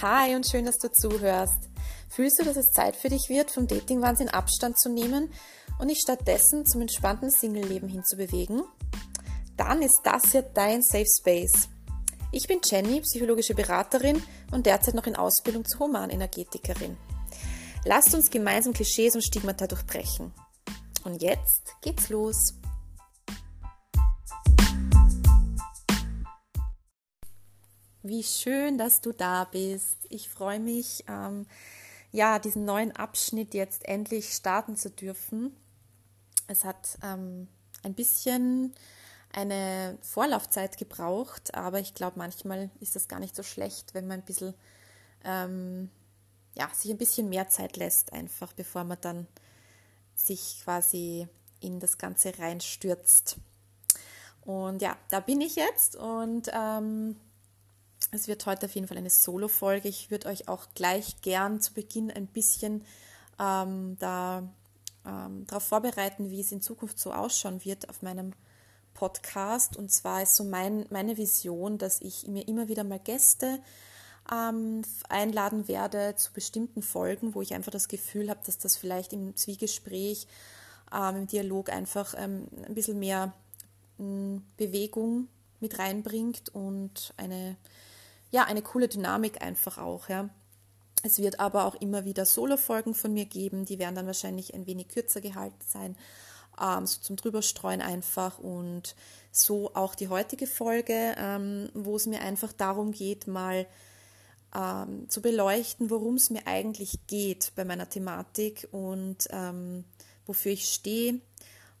Hi und schön, dass du zuhörst. Fühlst du, dass es Zeit für dich wird, vom Dating-Wahnsinn Abstand zu nehmen und dich stattdessen zum entspannten Single-Leben hinzubewegen? Dann ist das hier dein Safe Space. Ich bin Jenny, psychologische Beraterin und derzeit noch in Ausbildung zur Humanenergetikerin. Lasst uns gemeinsam Klischees und Stigmata durchbrechen. Und jetzt geht's los. Wie schön, dass du da bist. Ich freue mich, ähm, ja, diesen neuen Abschnitt jetzt endlich starten zu dürfen. Es hat ähm, ein bisschen eine Vorlaufzeit gebraucht, aber ich glaube, manchmal ist das gar nicht so schlecht, wenn man ein bisschen, ähm, ja, sich ein bisschen mehr Zeit lässt, einfach bevor man dann sich quasi in das Ganze reinstürzt. Und ja, da bin ich jetzt und ähm, es wird heute auf jeden Fall eine Solo-Folge. Ich würde euch auch gleich gern zu Beginn ein bisschen ähm, da ähm, darauf vorbereiten, wie es in Zukunft so ausschauen wird auf meinem Podcast. Und zwar ist so mein, meine Vision, dass ich mir immer wieder mal Gäste ähm, einladen werde zu bestimmten Folgen, wo ich einfach das Gefühl habe, dass das vielleicht im Zwiegespräch, ähm, im Dialog einfach ähm, ein bisschen mehr hm, Bewegung mit reinbringt und eine ja, eine coole Dynamik einfach auch, ja. Es wird aber auch immer wieder Solo-Folgen von mir geben, die werden dann wahrscheinlich ein wenig kürzer gehalten sein, ähm, so zum Drüberstreuen einfach und so auch die heutige Folge, ähm, wo es mir einfach darum geht, mal ähm, zu beleuchten, worum es mir eigentlich geht bei meiner Thematik und ähm, wofür ich stehe.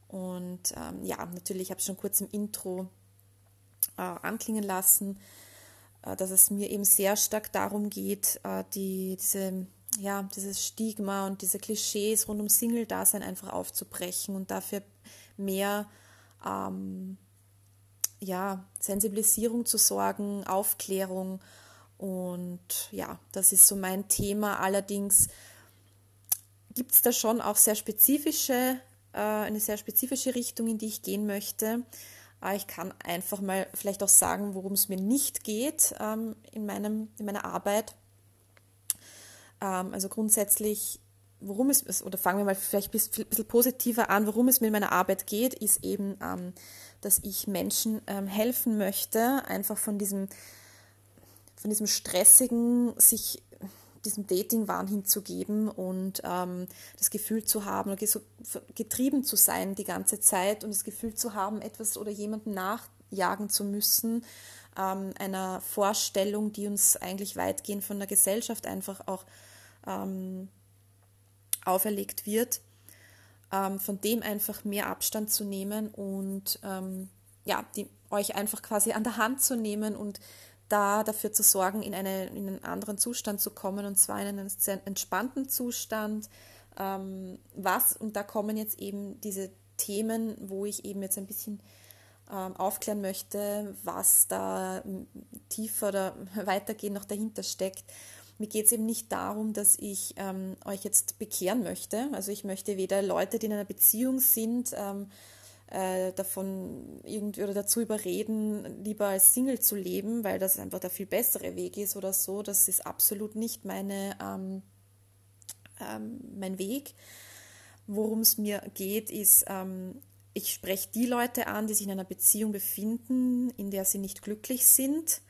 Und ähm, ja, natürlich habe ich schon kurz im Intro äh, anklingen lassen dass es mir eben sehr stark darum geht, äh, die, diese, ja, dieses Stigma und diese Klischees rund um Single-Dasein einfach aufzubrechen und dafür mehr ähm, ja, Sensibilisierung zu sorgen, Aufklärung. Und ja, das ist so mein Thema. Allerdings gibt es da schon auch sehr spezifische, äh, eine sehr spezifische Richtung, in die ich gehen möchte. Ah, ich kann einfach mal vielleicht auch sagen, worum es mir nicht geht ähm, in, meinem, in meiner Arbeit. Ähm, also grundsätzlich, worum es oder fangen wir mal vielleicht ein bisschen positiver an, worum es mir in meiner Arbeit geht, ist eben, ähm, dass ich Menschen helfen möchte, einfach von diesem, von diesem stressigen, sich diesem Dating-Wahn hinzugeben und ähm, das Gefühl zu haben, getrieben zu sein die ganze Zeit und das Gefühl zu haben, etwas oder jemanden nachjagen zu müssen, ähm, einer Vorstellung, die uns eigentlich weitgehend von der Gesellschaft einfach auch ähm, auferlegt wird, ähm, von dem einfach mehr Abstand zu nehmen und ähm, ja, die, euch einfach quasi an der Hand zu nehmen und da dafür zu sorgen, in, eine, in einen anderen Zustand zu kommen, und zwar in einen sehr entspannten Zustand. Ähm, was, und da kommen jetzt eben diese Themen, wo ich eben jetzt ein bisschen ähm, aufklären möchte, was da tiefer oder weitergehend noch dahinter steckt. Mir geht es eben nicht darum, dass ich ähm, euch jetzt bekehren möchte. Also ich möchte weder Leute, die in einer Beziehung sind, ähm, äh, davon irgendwie oder dazu überreden, lieber als Single zu leben, weil das einfach der viel bessere Weg ist oder so. Das ist absolut nicht meine, ähm, ähm, mein Weg. Worum es mir geht, ist, ähm, ich spreche die Leute an, die sich in einer Beziehung befinden, in der sie nicht glücklich sind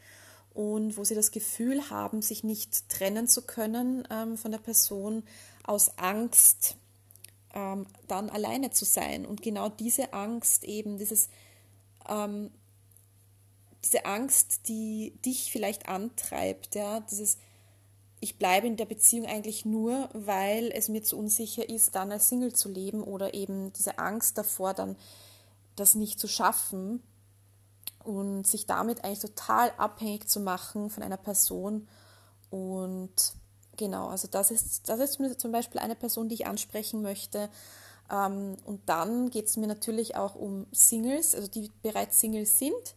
und wo sie das Gefühl haben, sich nicht trennen zu können ähm, von der Person aus Angst, ähm, dann alleine zu sein. Und genau diese Angst eben, dieses, ähm, diese Angst, die dich vielleicht antreibt, ja, dieses, ich bleibe in der Beziehung eigentlich nur, weil es mir zu unsicher ist, dann als Single zu leben oder eben diese Angst davor, dann das nicht zu schaffen und sich damit eigentlich total abhängig zu machen von einer Person und Genau, also das ist, das ist zum Beispiel eine Person, die ich ansprechen möchte. Ähm, und dann geht es mir natürlich auch um Singles, also die bereits Singles sind,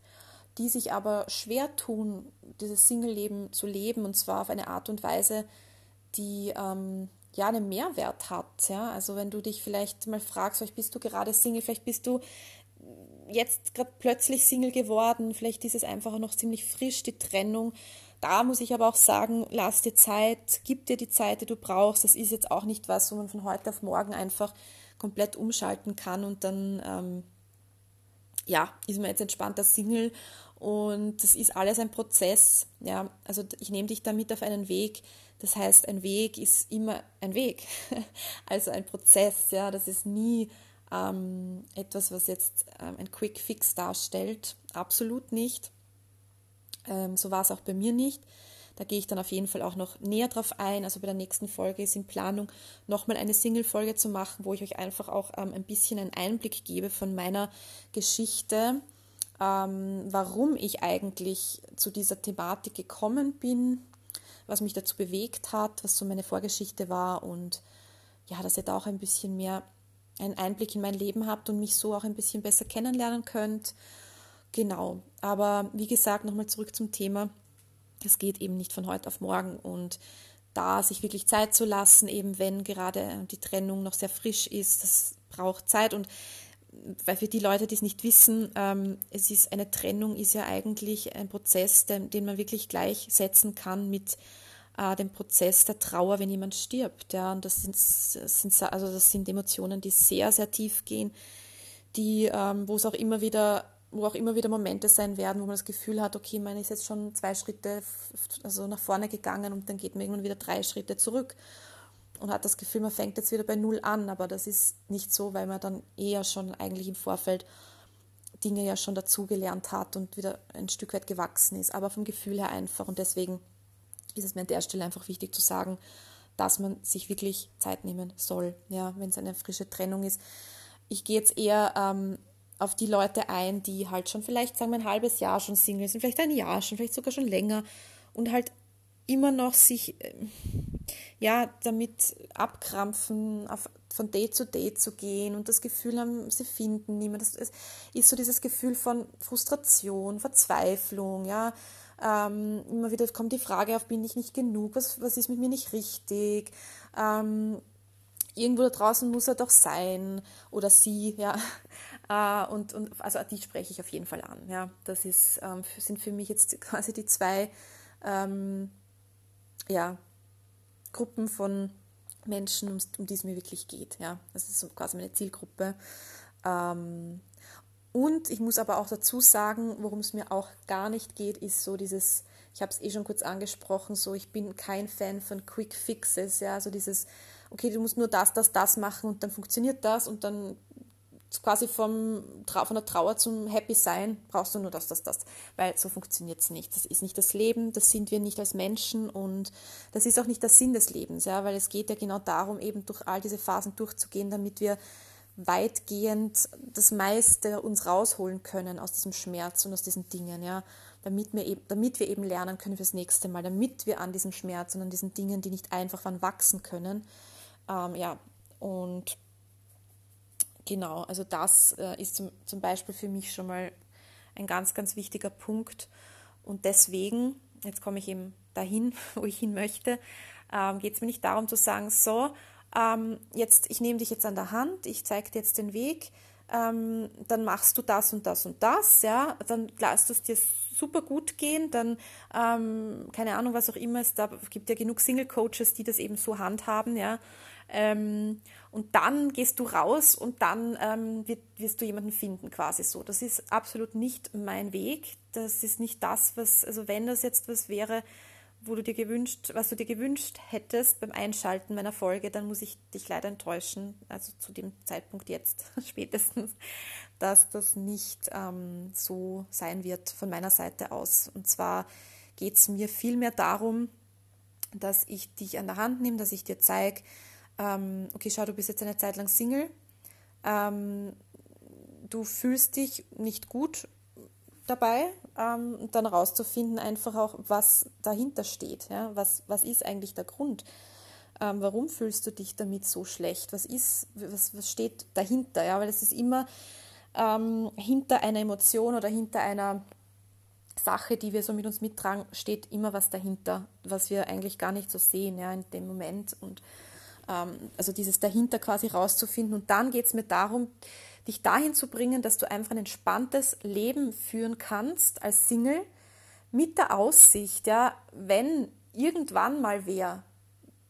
die sich aber schwer tun, dieses Single-Leben zu leben und zwar auf eine Art und Weise, die ähm, ja einen Mehrwert hat. Ja? Also wenn du dich vielleicht mal fragst, vielleicht bist du gerade Single, vielleicht bist du jetzt gerade plötzlich Single geworden, vielleicht ist es einfach noch ziemlich frisch, die Trennung da muss ich aber auch sagen, lass dir Zeit, gib dir die Zeit, die du brauchst. Das ist jetzt auch nicht was, wo man von heute auf morgen einfach komplett umschalten kann und dann ähm, ja, ist man jetzt entspannter Single und das ist alles ein Prozess. Ja, also ich nehme dich damit auf einen Weg. Das heißt, ein Weg ist immer ein Weg. Also ein Prozess, ja, das ist nie ähm, etwas, was jetzt ähm, ein Quick Fix darstellt. Absolut nicht. Ähm, so war es auch bei mir nicht. Da gehe ich dann auf jeden Fall auch noch näher drauf ein. Also bei der nächsten Folge ist in Planung, nochmal eine Single-Folge zu machen, wo ich euch einfach auch ähm, ein bisschen einen Einblick gebe von meiner Geschichte, ähm, warum ich eigentlich zu dieser Thematik gekommen bin, was mich dazu bewegt hat, was so meine Vorgeschichte war und ja, dass ihr da auch ein bisschen mehr einen Einblick in mein Leben habt und mich so auch ein bisschen besser kennenlernen könnt. Genau, aber wie gesagt, nochmal zurück zum Thema. Es geht eben nicht von heute auf morgen und da sich wirklich Zeit zu lassen, eben wenn gerade die Trennung noch sehr frisch ist, das braucht Zeit und weil für die Leute, die es nicht wissen, ähm, es ist eine Trennung ist ja eigentlich ein Prozess, den, den man wirklich gleichsetzen kann mit äh, dem Prozess der Trauer, wenn jemand stirbt. Ja, und das sind, das sind also das sind Emotionen, die sehr sehr tief gehen, die ähm, wo es auch immer wieder wo auch immer wieder Momente sein werden, wo man das Gefühl hat, okay, man ist jetzt schon zwei Schritte also nach vorne gegangen und dann geht man irgendwann wieder drei Schritte zurück und hat das Gefühl, man fängt jetzt wieder bei Null an, aber das ist nicht so, weil man dann eher schon eigentlich im Vorfeld Dinge ja schon dazugelernt hat und wieder ein Stück weit gewachsen ist, aber vom Gefühl her einfach und deswegen ist es mir an der Stelle einfach wichtig zu sagen, dass man sich wirklich Zeit nehmen soll, ja, wenn es eine frische Trennung ist. Ich gehe jetzt eher ähm, auf die Leute ein, die halt schon vielleicht, sagen wir, ein halbes Jahr schon Single sind, vielleicht ein Jahr schon, vielleicht sogar schon länger und halt immer noch sich äh, ja damit abkrampfen, auf, von Date zu Date zu gehen und das Gefühl haben, sie finden niemand. Das ist so dieses Gefühl von Frustration, Verzweiflung, ja. Ähm, immer wieder kommt die Frage auf, bin ich nicht genug, was, was ist mit mir nicht richtig? Ähm, irgendwo da draußen muss er doch sein oder sie, ja. Äh, und, und also die spreche ich auf jeden Fall an. Ja. Das ist, ähm, sind für mich jetzt quasi die zwei ähm, ja, Gruppen von Menschen, um, um die es mir wirklich geht. Ja. Das ist so quasi meine Zielgruppe. Ähm, und ich muss aber auch dazu sagen, worum es mir auch gar nicht geht, ist so dieses, ich habe es eh schon kurz angesprochen, so ich bin kein Fan von Quick Fixes, ja, so dieses, okay, du musst nur das, das, das machen und dann funktioniert das und dann quasi vom, von der Trauer zum Happy Sein brauchst du nur das, das, das, weil so funktioniert es nicht. Das ist nicht das Leben, das sind wir nicht als Menschen und das ist auch nicht der Sinn des Lebens, ja, weil es geht ja genau darum, eben durch all diese Phasen durchzugehen, damit wir weitgehend das meiste uns rausholen können aus diesem Schmerz und aus diesen Dingen, ja, damit wir eben, damit wir eben lernen können fürs nächste Mal, damit wir an diesem Schmerz und an diesen Dingen, die nicht einfach waren, wachsen können, ähm, ja, und genau, also das äh, ist zum, zum Beispiel für mich schon mal ein ganz, ganz wichtiger Punkt. Und deswegen, jetzt komme ich eben dahin, wo ich hin möchte, ähm, geht es mir nicht darum zu sagen, so, ähm, jetzt, ich nehme dich jetzt an der Hand, ich zeige dir jetzt den Weg, ähm, dann machst du das und das und das, ja, dann lässt du es dir super gut gehen, dann, ähm, keine Ahnung, was auch immer es da gibt ja genug Single-Coaches, die das eben so handhaben, ja, ähm, und dann gehst du raus und dann ähm, wird, wirst du jemanden finden, quasi so. Das ist absolut nicht mein Weg. Das ist nicht das, was, also wenn das jetzt was wäre, wo du dir gewünscht, was du dir gewünscht hättest beim Einschalten meiner Folge, dann muss ich dich leider enttäuschen, also zu dem Zeitpunkt jetzt spätestens, dass das nicht ähm, so sein wird von meiner Seite aus. Und zwar geht es mir vielmehr darum, dass ich dich an der Hand nehme, dass ich dir zeige, ähm, okay, schau, du bist jetzt eine Zeit lang Single, ähm, du fühlst dich nicht gut dabei, ähm, dann rauszufinden einfach auch, was dahinter steht. Ja? Was, was ist eigentlich der Grund? Ähm, warum fühlst du dich damit so schlecht? Was ist, was, was steht dahinter? Ja? Weil es ist immer ähm, hinter einer Emotion oder hinter einer Sache, die wir so mit uns mittragen, steht immer was dahinter, was wir eigentlich gar nicht so sehen ja, in dem Moment. Und also dieses dahinter quasi rauszufinden. Und dann geht es mir darum, dich dahin zu bringen, dass du einfach ein entspanntes Leben führen kannst als Single, mit der Aussicht, ja, wenn irgendwann mal wer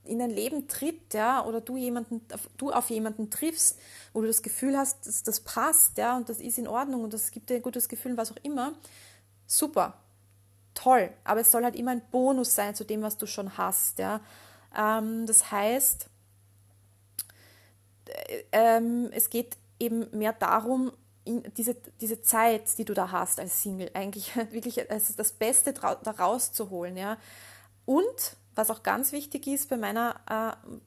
in dein Leben tritt, ja, oder du jemanden, du auf jemanden triffst, wo du das Gefühl hast, dass das passt, ja, und das ist in Ordnung und das gibt dir ein gutes Gefühl, was auch immer, super, toll. Aber es soll halt immer ein Bonus sein zu dem, was du schon hast, ja. Ähm, das heißt, ähm, es geht eben mehr darum, diese, diese Zeit, die du da hast als Single, eigentlich wirklich also das Beste da rauszuholen, ja. Und was auch ganz wichtig ist bei meiner äh,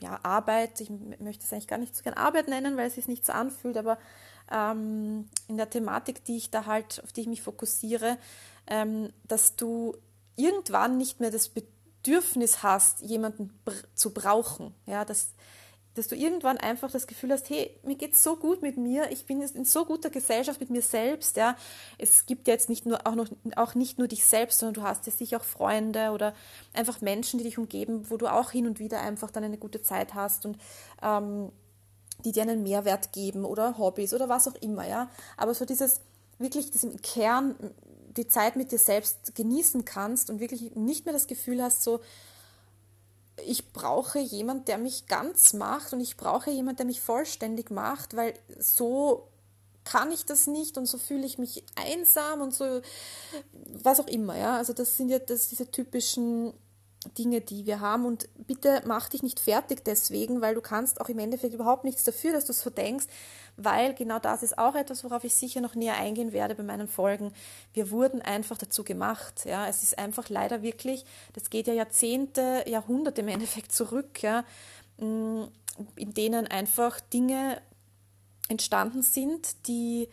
ja, Arbeit, ich möchte es eigentlich gar nicht so gerne Arbeit nennen, weil es sich nicht so anfühlt, aber ähm, in der Thematik, die ich da halt, auf die ich mich fokussiere, ähm, dass du irgendwann nicht mehr das Bedürfnis hast, jemanden br zu brauchen. Ja, dass, dass du irgendwann einfach das Gefühl hast, hey, mir geht es so gut mit mir, ich bin in so guter Gesellschaft mit mir selbst, ja. Es gibt ja jetzt nicht nur auch noch auch nicht nur dich selbst, sondern du hast ja sicher auch Freunde oder einfach Menschen, die dich umgeben, wo du auch hin und wieder einfach dann eine gute Zeit hast und ähm, die dir einen Mehrwert geben oder Hobbys oder was auch immer, ja. Aber so dieses wirklich das im Kern die Zeit mit dir selbst genießen kannst und wirklich nicht mehr das Gefühl hast, so ich brauche jemand, der mich ganz macht und ich brauche jemand, der mich vollständig macht, weil so kann ich das nicht und so fühle ich mich einsam und so was auch immer, ja. Also das sind ja das, diese typischen Dinge, die wir haben und bitte mach dich nicht fertig deswegen, weil du kannst auch im Endeffekt überhaupt nichts dafür, dass du so denkst, weil genau das ist auch etwas, worauf ich sicher noch näher eingehen werde bei meinen Folgen. Wir wurden einfach dazu gemacht. Ja, es ist einfach leider wirklich, das geht ja Jahrzehnte, Jahrhunderte im Endeffekt zurück, ja, mm, in denen einfach Dinge entstanden sind, die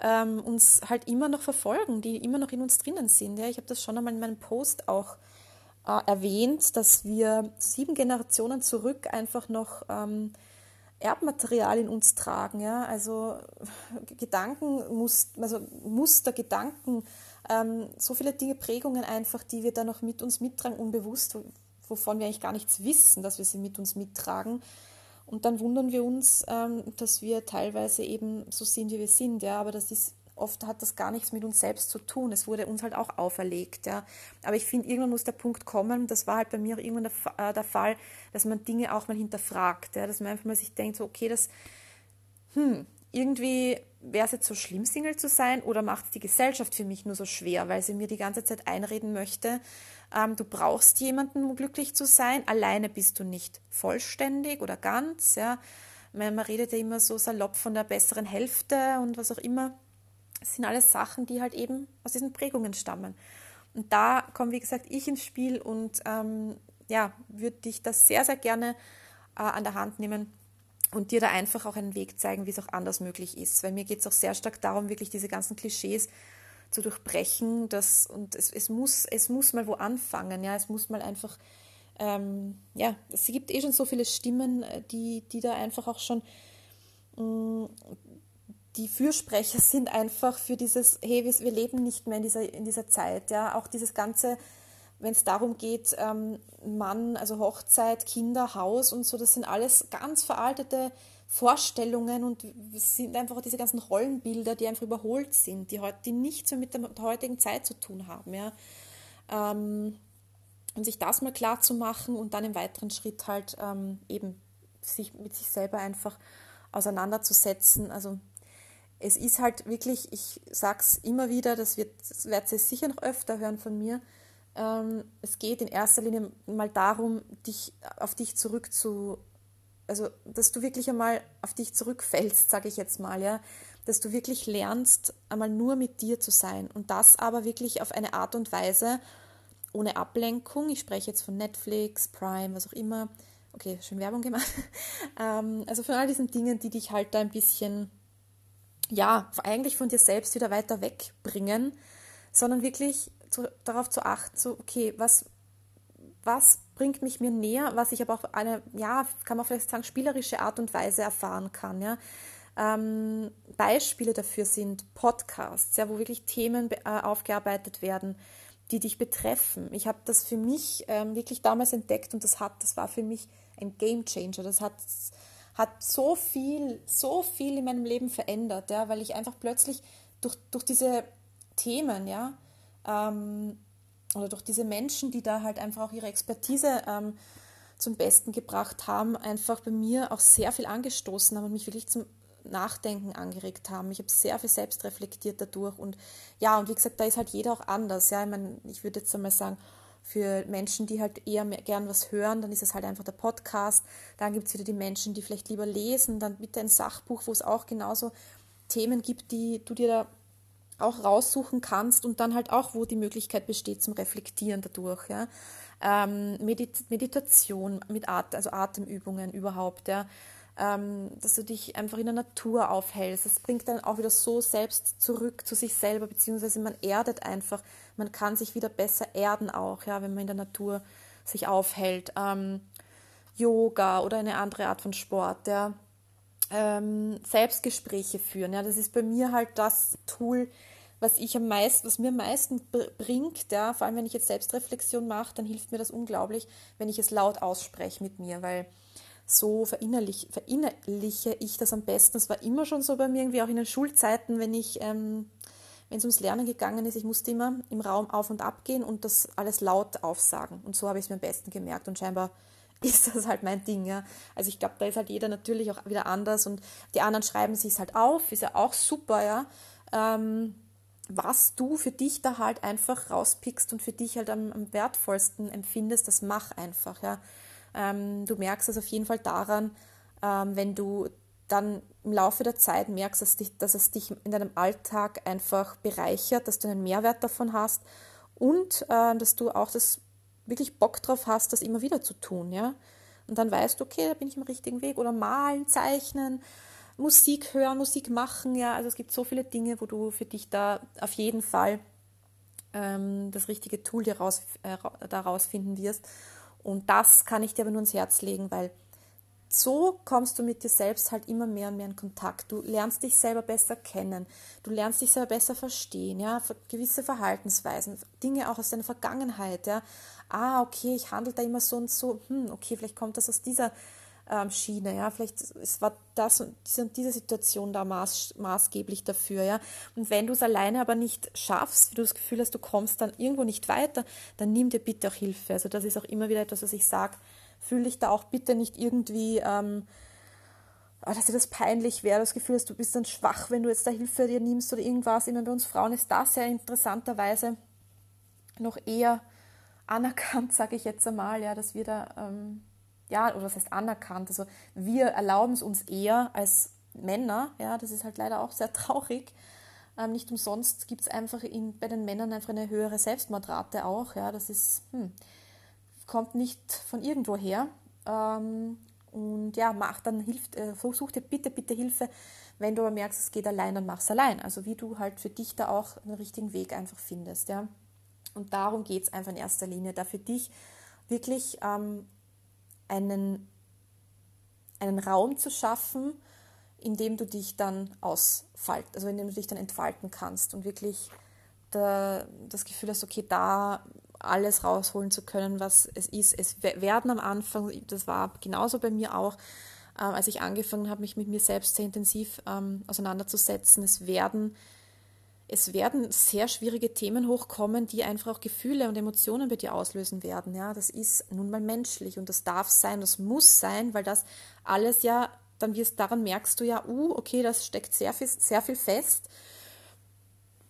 ähm, uns halt immer noch verfolgen, die immer noch in uns drinnen sind. Ja, ich habe das schon einmal in meinem Post auch äh, erwähnt, dass wir sieben Generationen zurück einfach noch ähm, Erbmaterial in uns tragen, ja, also Gedanken, also Muster, Gedanken, ähm, so viele Dinge, Prägungen einfach, die wir da noch mit uns mittragen, unbewusst, wovon wir eigentlich gar nichts wissen, dass wir sie mit uns mittragen. Und dann wundern wir uns, ähm, dass wir teilweise eben so sind, wie wir sind, ja, aber das ist oft hat das gar nichts mit uns selbst zu tun. Es wurde uns halt auch auferlegt. Ja. Aber ich finde, irgendwann muss der Punkt kommen, das war halt bei mir auch irgendwann der, äh, der Fall, dass man Dinge auch mal hinterfragt. Ja. Dass man einfach mal sich denkt, so, okay, das, hm, irgendwie wäre es jetzt so schlimm, Single zu sein oder macht es die Gesellschaft für mich nur so schwer, weil sie mir die ganze Zeit einreden möchte, ähm, du brauchst jemanden, um glücklich zu sein, alleine bist du nicht vollständig oder ganz. Ja. Man redet ja immer so salopp von der besseren Hälfte und was auch immer. Das sind alles Sachen, die halt eben aus diesen Prägungen stammen. Und da komme, wie gesagt, ich ins Spiel und ähm, ja, würde dich das sehr, sehr gerne äh, an der Hand nehmen und dir da einfach auch einen Weg zeigen, wie es auch anders möglich ist. Weil mir geht es auch sehr stark darum, wirklich diese ganzen Klischees zu durchbrechen. Dass, und es, es, muss, es muss mal wo anfangen. Ja? Es muss mal einfach, ähm, ja, es gibt eh schon so viele Stimmen, äh, die, die da einfach auch schon mh, mm, die Fürsprecher sind einfach für dieses, hey, wir, leben nicht mehr in dieser, in dieser Zeit. Ja? Auch dieses ganze, wenn es darum geht, ähm, Mann, also Hochzeit, Kinder, Haus und so, das sind alles ganz veraltete Vorstellungen und es sind einfach diese ganzen Rollenbilder, die einfach überholt sind, die, die nichts mehr mit der, der heutigen Zeit zu tun haben. Ja? Ähm, und sich das mal klar zu machen und dann im weiteren Schritt halt ähm, eben sich mit sich selber einfach auseinanderzusetzen. Also es ist halt wirklich, ich sage es immer wieder, das, wird, das werdet ihr sicher noch öfter hören von mir, ähm, es geht in erster Linie mal darum, dich auf dich zurück zu, also dass du wirklich einmal auf dich zurückfällst, sage ich jetzt mal, ja, dass du wirklich lernst, einmal nur mit dir zu sein und das aber wirklich auf eine Art und Weise, ohne Ablenkung, ich spreche jetzt von Netflix, Prime, was auch immer, okay, schön Werbung gemacht, ähm, also von all diesen Dingen, die dich halt da ein bisschen ja, eigentlich von dir selbst wieder weiter wegbringen, sondern wirklich zu, darauf zu achten, so, okay, was, was bringt mich mir näher, was ich aber auf eine, ja, kann man vielleicht sagen, spielerische Art und Weise erfahren kann, ja. Ähm, Beispiele dafür sind Podcasts, ja, wo wirklich Themen äh, aufgearbeitet werden, die dich betreffen. Ich habe das für mich ähm, wirklich damals entdeckt und das hat, das war für mich ein Game Changer. Das hat hat so viel, so viel in meinem Leben verändert, ja, weil ich einfach plötzlich durch, durch diese Themen, ja, ähm, oder durch diese Menschen, die da halt einfach auch ihre Expertise ähm, zum Besten gebracht haben, einfach bei mir auch sehr viel angestoßen haben und mich wirklich zum Nachdenken angeregt haben. Ich habe sehr viel selbst reflektiert dadurch und ja, und wie gesagt, da ist halt jeder auch anders. Ja, ich meine, ich würde jetzt einmal sagen, für Menschen, die halt eher mehr, gern was hören, dann ist es halt einfach der Podcast. Dann gibt es wieder die Menschen, die vielleicht lieber lesen, dann bitte ein Sachbuch, wo es auch genauso Themen gibt, die du dir da auch raussuchen kannst und dann halt auch, wo die Möglichkeit besteht zum Reflektieren dadurch. Ja. Ähm, Medit Meditation mit At also Atemübungen überhaupt, ja. Ähm, dass du dich einfach in der Natur aufhältst. Das bringt dann auch wieder so selbst zurück zu sich selber, beziehungsweise man erdet einfach, man kann sich wieder besser erden auch, ja, wenn man in der Natur sich aufhält. Ähm, Yoga oder eine andere Art von Sport, ja. Ähm, Selbstgespräche führen, ja, das ist bei mir halt das Tool, was ich am meisten, was mir am meisten bringt, ja, vor allem wenn ich jetzt Selbstreflexion mache, dann hilft mir das unglaublich, wenn ich es laut ausspreche mit mir, weil so verinnerlich, verinnerliche ich das am besten. Das war immer schon so bei mir, irgendwie auch in den Schulzeiten, wenn ich, ähm, wenn es ums Lernen gegangen ist, ich musste immer im Raum auf und ab gehen und das alles laut aufsagen. Und so habe ich es mir am besten gemerkt und scheinbar ist das halt mein Ding, ja. Also ich glaube, da ist halt jeder natürlich auch wieder anders und die anderen schreiben sich es halt auf, ist ja auch super, ja. Ähm, was du für dich da halt einfach rauspickst und für dich halt am, am wertvollsten empfindest, das mach einfach, ja. Ähm, du merkst es auf jeden Fall daran, ähm, wenn du dann im Laufe der Zeit merkst, dass, dich, dass es dich in deinem Alltag einfach bereichert, dass du einen Mehrwert davon hast und äh, dass du auch das wirklich Bock drauf hast, das immer wieder zu tun, ja. Und dann weißt du, okay, da bin ich im richtigen Weg. Oder malen, zeichnen, Musik hören, Musik machen, ja. Also es gibt so viele Dinge, wo du für dich da auf jeden Fall ähm, das richtige Tool dir raus, äh, daraus finden wirst. Und das kann ich dir aber nur ins Herz legen, weil so kommst du mit dir selbst halt immer mehr und mehr in Kontakt. Du lernst dich selber besser kennen, du lernst dich selber besser verstehen, ja, gewisse Verhaltensweisen, Dinge auch aus deiner Vergangenheit, ja. Ah, okay, ich handle da immer so und so, hm, okay, vielleicht kommt das aus dieser ähm, Schiene, ja, vielleicht es war das und diese, Situation da maß, maßgeblich dafür, ja. Und wenn du es alleine aber nicht schaffst, wie du das Gefühl hast, du kommst dann irgendwo nicht weiter, dann nimm dir bitte auch Hilfe. Also das ist auch immer wieder etwas, was ich sage, fühle dich da auch bitte nicht irgendwie, ähm, ah, dass dir das peinlich wäre, das Gefühl hast, du bist dann schwach, wenn du jetzt da Hilfe dir nimmst oder irgendwas. Immer bei uns Frauen ist das ja interessanterweise noch eher anerkannt, sage ich jetzt einmal, ja, dass wir da ähm, ja, oder das heißt anerkannt. Also wir erlauben es uns eher als Männer, ja, das ist halt leider auch sehr traurig. Ähm, nicht umsonst gibt es einfach in, bei den Männern einfach eine höhere Selbstmordrate auch, ja, das ist, hm, kommt nicht von irgendwo her. Ähm, und ja, mach dann hilft, äh, such dir bitte, bitte Hilfe. Wenn du aber merkst, es geht allein, dann mach es allein. Also wie du halt für dich da auch einen richtigen Weg einfach findest, ja. Und darum geht es einfach in erster Linie, da für dich wirklich ähm, einen, einen Raum zu schaffen, in dem du dich dann ausfalten, also in dem du dich dann entfalten kannst und wirklich da, das Gefühl hast, okay, da alles rausholen zu können, was es ist. Es werden am Anfang, das war genauso bei mir auch, äh, als ich angefangen habe, mich mit mir selbst sehr intensiv ähm, auseinanderzusetzen, es werden es werden sehr schwierige Themen hochkommen, die einfach auch Gefühle und Emotionen bei dir auslösen werden. Ja, das ist nun mal menschlich und das darf sein, das muss sein, weil das alles ja, dann wirst, daran merkst du ja, uh, okay, das steckt sehr viel, sehr viel fest.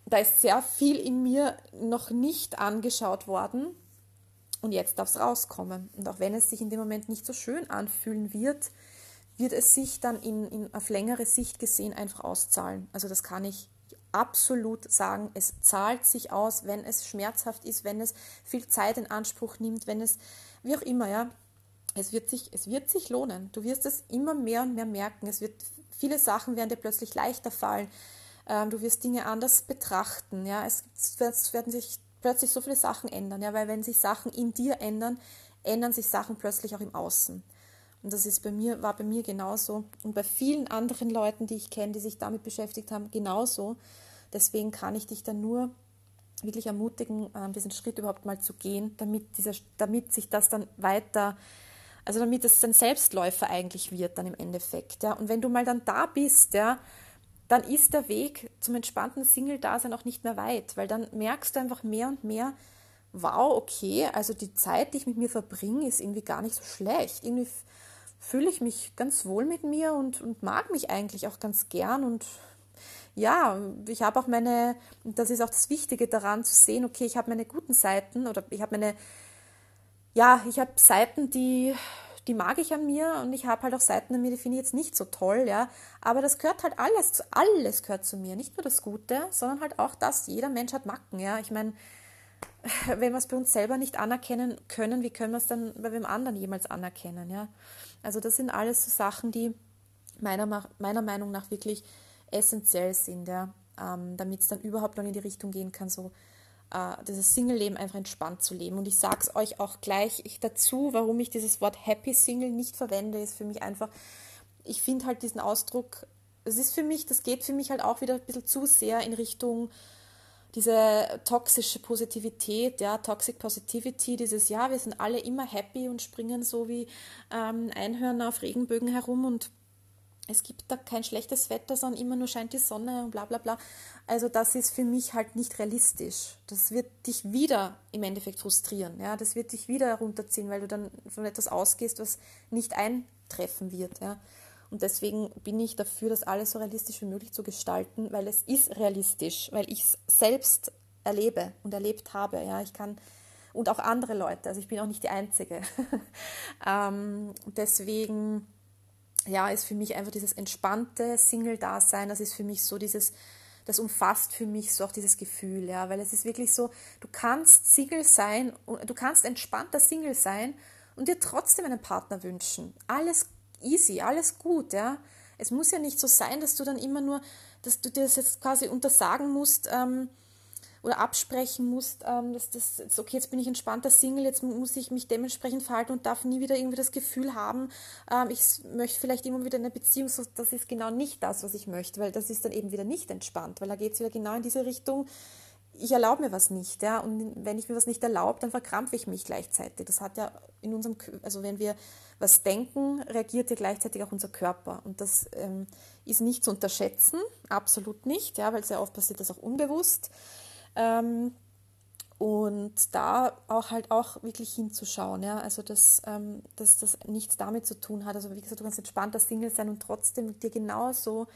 Da ist sehr viel in mir noch nicht angeschaut worden und jetzt darf es rauskommen. Und auch wenn es sich in dem Moment nicht so schön anfühlen wird, wird es sich dann in, in auf längere Sicht gesehen einfach auszahlen. Also das kann ich absolut sagen, es zahlt sich aus, wenn es schmerzhaft ist, wenn es viel Zeit in Anspruch nimmt, wenn es, wie auch immer, ja, es wird sich, es wird sich lohnen. Du wirst es immer mehr und mehr merken. Es wird, viele Sachen werden dir plötzlich leichter fallen. Ähm, du wirst Dinge anders betrachten, ja. Es, es werden sich plötzlich so viele Sachen ändern, ja, weil wenn sich Sachen in dir ändern, ändern sich Sachen plötzlich auch im Außen. Und das ist bei mir, war bei mir genauso. Und bei vielen anderen Leuten, die ich kenne, die sich damit beschäftigt haben, genauso. Deswegen kann ich dich dann nur wirklich ermutigen, ähm, diesen Schritt überhaupt mal zu gehen, damit, dieser, damit sich das dann weiter, also damit es ein Selbstläufer eigentlich wird dann im Endeffekt. Ja. Und wenn du mal dann da bist, ja, dann ist der Weg zum entspannten Single-Dasein auch nicht mehr weit, weil dann merkst du einfach mehr und mehr, wow, okay, also die Zeit, die ich mit mir verbringe, ist irgendwie gar nicht so schlecht. Irgendwie fühle ich mich ganz wohl mit mir und, und mag mich eigentlich auch ganz gern. Und ja, ich habe auch meine, das ist auch das Wichtige daran zu sehen, okay, ich habe meine guten Seiten oder ich habe meine, ja, ich habe Seiten, die, die mag ich an mir und ich habe halt auch Seiten an mir, die finde ich jetzt nicht so toll, ja, aber das gehört halt alles, alles gehört zu mir, nicht nur das Gute, sondern halt auch das, jeder Mensch hat Macken, ja, ich meine, wenn wir es bei uns selber nicht anerkennen können, wie können wir es dann bei wem anderen jemals anerkennen, ja, also das sind alles so Sachen, die meiner, meiner Meinung nach wirklich essentiell sind, ja, ähm, damit es dann überhaupt noch in die Richtung gehen kann, so äh, dieses Single-Leben einfach entspannt zu leben. Und ich sage es euch auch gleich ich dazu, warum ich dieses Wort Happy Single nicht verwende, ist für mich einfach, ich finde halt diesen Ausdruck, es ist für mich, das geht für mich halt auch wieder ein bisschen zu sehr in Richtung diese toxische Positivität, ja, Toxic Positivity, dieses, ja, wir sind alle immer happy und springen so wie ähm, Einhörner auf Regenbögen herum und es gibt da kein schlechtes Wetter, sondern immer nur scheint die Sonne und bla bla bla. Also das ist für mich halt nicht realistisch. Das wird dich wieder im Endeffekt frustrieren. Ja? Das wird dich wieder runterziehen, weil du dann von etwas ausgehst, was nicht eintreffen wird. Ja? Und deswegen bin ich dafür, das alles so realistisch wie möglich zu gestalten, weil es ist realistisch, weil ich es selbst erlebe und erlebt habe. Ja? Ich kann und auch andere Leute. Also ich bin auch nicht die Einzige. ähm, deswegen ja, ist für mich einfach dieses entspannte Single-Dasein, das ist für mich so dieses, das umfasst für mich so auch dieses Gefühl, ja, weil es ist wirklich so, du kannst Single sein, du kannst entspannter Single sein und dir trotzdem einen Partner wünschen. Alles easy, alles gut, ja. Es muss ja nicht so sein, dass du dann immer nur, dass du dir das jetzt quasi untersagen musst, ähm, oder absprechen musst, ähm, dass das, okay, jetzt bin ich entspannter Single, jetzt muss ich mich dementsprechend verhalten und darf nie wieder irgendwie das Gefühl haben, ähm, ich möchte vielleicht immer wieder eine Beziehung, so, das ist genau nicht das, was ich möchte, weil das ist dann eben wieder nicht entspannt, weil da geht es wieder genau in diese Richtung, ich erlaube mir was nicht, ja, und wenn ich mir was nicht erlaube, dann verkrampfe ich mich gleichzeitig. Das hat ja in unserem, also wenn wir was denken, reagiert ja gleichzeitig auch unser Körper und das ähm, ist nicht zu unterschätzen, absolut nicht, ja, weil sehr oft passiert das auch unbewusst. Ähm, und da auch halt auch wirklich hinzuschauen, ja, also dass, ähm, dass das nichts damit zu tun hat. Also wie gesagt, du kannst entspannter Single sein und trotzdem dir genauso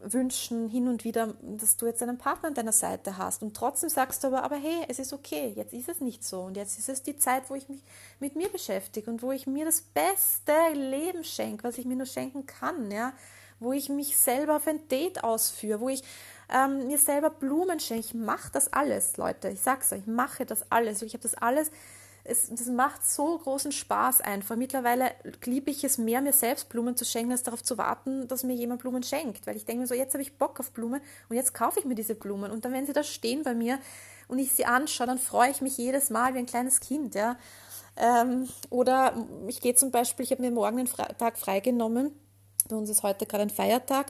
wünschen hin und wieder, dass du jetzt einen Partner an deiner Seite hast und trotzdem sagst du aber, aber hey, es ist okay, jetzt ist es nicht so und jetzt ist es die Zeit, wo ich mich mit mir beschäftige und wo ich mir das beste Leben schenke, was ich mir nur schenken kann, ja, wo ich mich selber auf ein Date ausführe, wo ich ähm, mir selber Blumen schenke. Ich mache das alles, Leute. Ich sag's euch, ich mache das alles. Ich habe das alles. Es, das macht so großen Spaß einfach. Mittlerweile liebe ich es mehr, mir selbst Blumen zu schenken, als darauf zu warten, dass mir jemand Blumen schenkt. Weil ich denke mir so, jetzt habe ich Bock auf Blumen und jetzt kaufe ich mir diese Blumen. Und dann, wenn sie da stehen bei mir und ich sie anschaue, dann freue ich mich jedes Mal wie ein kleines Kind. Ja. Ähm, oder ich gehe zum Beispiel, ich habe mir morgen den Tag freigenommen. Bei uns ist heute gerade ein Feiertag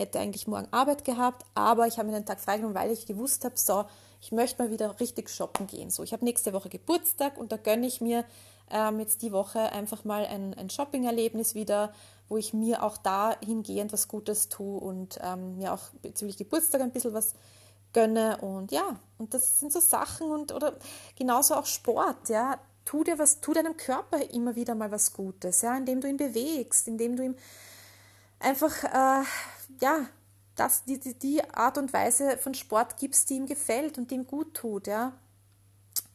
hätte eigentlich morgen Arbeit gehabt, aber ich habe mir den Tag freigenommen, weil ich gewusst habe, so, ich möchte mal wieder richtig shoppen gehen. So, ich habe nächste Woche Geburtstag und da gönne ich mir ähm, jetzt die Woche einfach mal ein, ein Shopping-Erlebnis wieder, wo ich mir auch dahingehend was Gutes tue und ähm, mir auch bezüglich Geburtstag ein bisschen was gönne und ja, und das sind so Sachen und oder genauso auch Sport, ja, tu dir was, tu deinem Körper immer wieder mal was Gutes, ja, indem du ihn bewegst, indem du ihm einfach äh, ja, das, die, die, Art und Weise von Sport gibst, die ihm gefällt und die ihm gut tut, ja.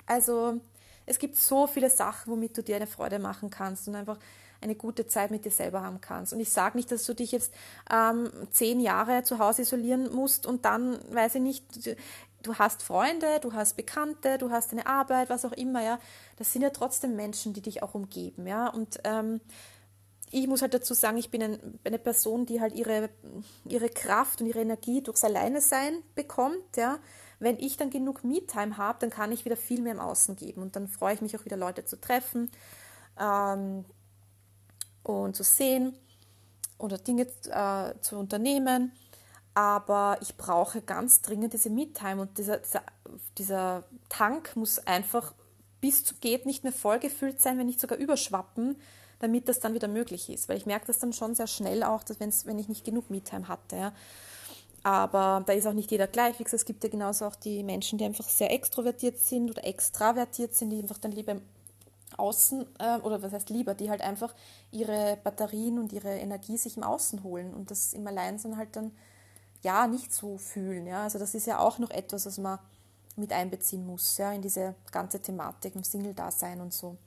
Also es gibt so viele Sachen, womit du dir eine Freude machen kannst und einfach eine gute Zeit mit dir selber haben kannst. Und ich sage nicht, dass du dich jetzt ähm, zehn Jahre zu Hause isolieren musst und dann, weiß ich nicht, du hast Freunde, du hast Bekannte, du hast eine Arbeit, was auch immer, ja. Das sind ja trotzdem Menschen, die dich auch umgeben, ja. Und ähm, ich muss halt dazu sagen, ich bin ein, eine Person, die halt ihre, ihre Kraft und ihre Energie durchs Alleinesein bekommt. Ja. Wenn ich dann genug Me-Time habe, dann kann ich wieder viel mehr im Außen geben und dann freue ich mich auch wieder Leute zu treffen ähm, und zu sehen oder Dinge äh, zu unternehmen. Aber ich brauche ganz dringend diese Me-Time und dieser, dieser, dieser Tank muss einfach bis zu geht nicht mehr vollgefüllt sein, wenn nicht sogar überschwappen, damit das dann wieder möglich ist. Weil ich merke das dann schon sehr schnell auch, dass wenn ich nicht genug Me-Time hatte. Ja. Aber da ist auch nicht jeder gleich. Wie gesagt, es gibt ja genauso auch die Menschen, die einfach sehr extrovertiert sind oder extravertiert sind, die einfach dann lieber Außen, äh, oder was heißt lieber, die halt einfach ihre Batterien und ihre Energie sich im Außen holen und das im Alleinsein halt dann ja nicht so fühlen. Ja? Also das ist ja auch noch etwas, was man mit einbeziehen muss, ja, in diese ganze Thematik im Single-Dasein und so.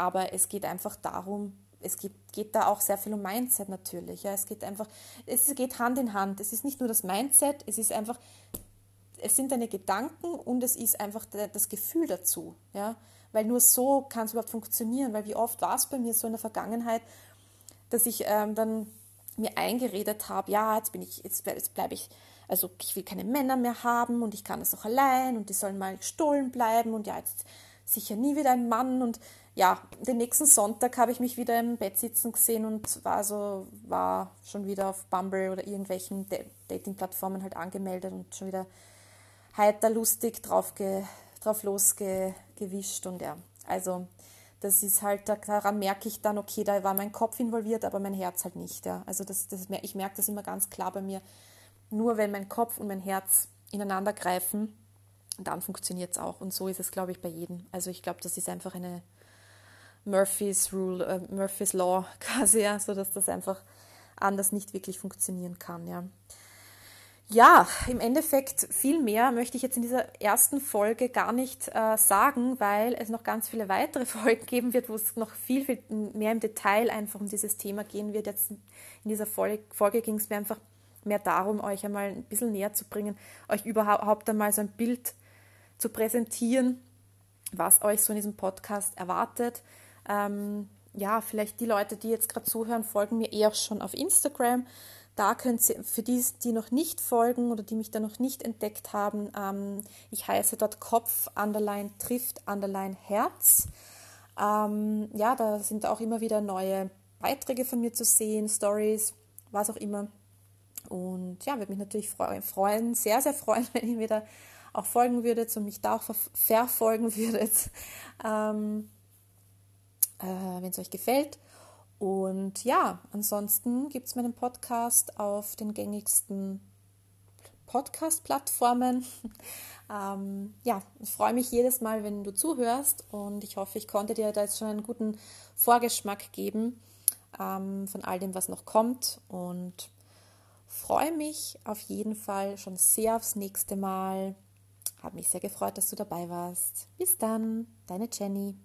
Aber es geht einfach darum, es geht, geht da auch sehr viel um Mindset natürlich. Ja. Es geht einfach, es geht Hand in Hand. Es ist nicht nur das Mindset, es ist einfach, es sind deine Gedanken und es ist einfach das Gefühl dazu. Ja. Weil nur so kann es überhaupt funktionieren. Weil wie oft war es bei mir so in der Vergangenheit, dass ich ähm, dann mir eingeredet habe, ja, jetzt bin ich, jetzt, jetzt bleibe ich, also ich will keine Männer mehr haben und ich kann das auch allein und die sollen mal gestohlen bleiben und ja, jetzt sicher nie wieder ein Mann und ja, den nächsten Sonntag habe ich mich wieder im Bett sitzen gesehen und war so, war schon wieder auf Bumble oder irgendwelchen Dating-Plattformen halt angemeldet und schon wieder heiter lustig drauf, ge, drauf losgewischt und ja, also das ist halt, daran merke ich dann, okay, da war mein Kopf involviert, aber mein Herz halt nicht. Ja. Also das, das, ich merke das immer ganz klar bei mir. Nur wenn mein Kopf und mein Herz ineinander greifen, dann funktioniert es auch. Und so ist es, glaube ich, bei jedem. Also ich glaube, das ist einfach eine Murphy's Rule, äh, Murphy's Law quasi, ja, so dass das einfach anders nicht wirklich funktionieren kann. Ja. Ja, im Endeffekt viel mehr möchte ich jetzt in dieser ersten Folge gar nicht äh, sagen, weil es noch ganz viele weitere Folgen geben wird, wo es noch viel, viel mehr im Detail einfach um dieses Thema gehen wird. Jetzt in dieser Folge, Folge ging es mir einfach mehr darum, euch einmal ein bisschen näher zu bringen, euch überhaupt einmal so ein Bild zu präsentieren, was euch so in diesem Podcast erwartet. Ähm, ja, vielleicht die Leute, die jetzt gerade zuhören, folgen mir eher schon auf Instagram. Da könnt ihr, für die, die noch nicht folgen oder die mich da noch nicht entdeckt haben, ähm, ich heiße dort Kopf, Underline trifft, Underline Herz. Ähm, ja, da sind auch immer wieder neue Beiträge von mir zu sehen, Stories, was auch immer. Und ja, würde mich natürlich freuen, sehr, sehr freuen, wenn ihr mir da auch folgen würdet und mich da auch verfolgen würdet, ähm, äh, wenn es euch gefällt. Und ja, ansonsten gibt es meinen Podcast auf den gängigsten Podcast-Plattformen. ähm, ja, ich freue mich jedes Mal, wenn du zuhörst und ich hoffe, ich konnte dir da jetzt schon einen guten Vorgeschmack geben ähm, von all dem, was noch kommt und freue mich auf jeden Fall schon sehr aufs nächste Mal. Habe mich sehr gefreut, dass du dabei warst. Bis dann, deine Jenny.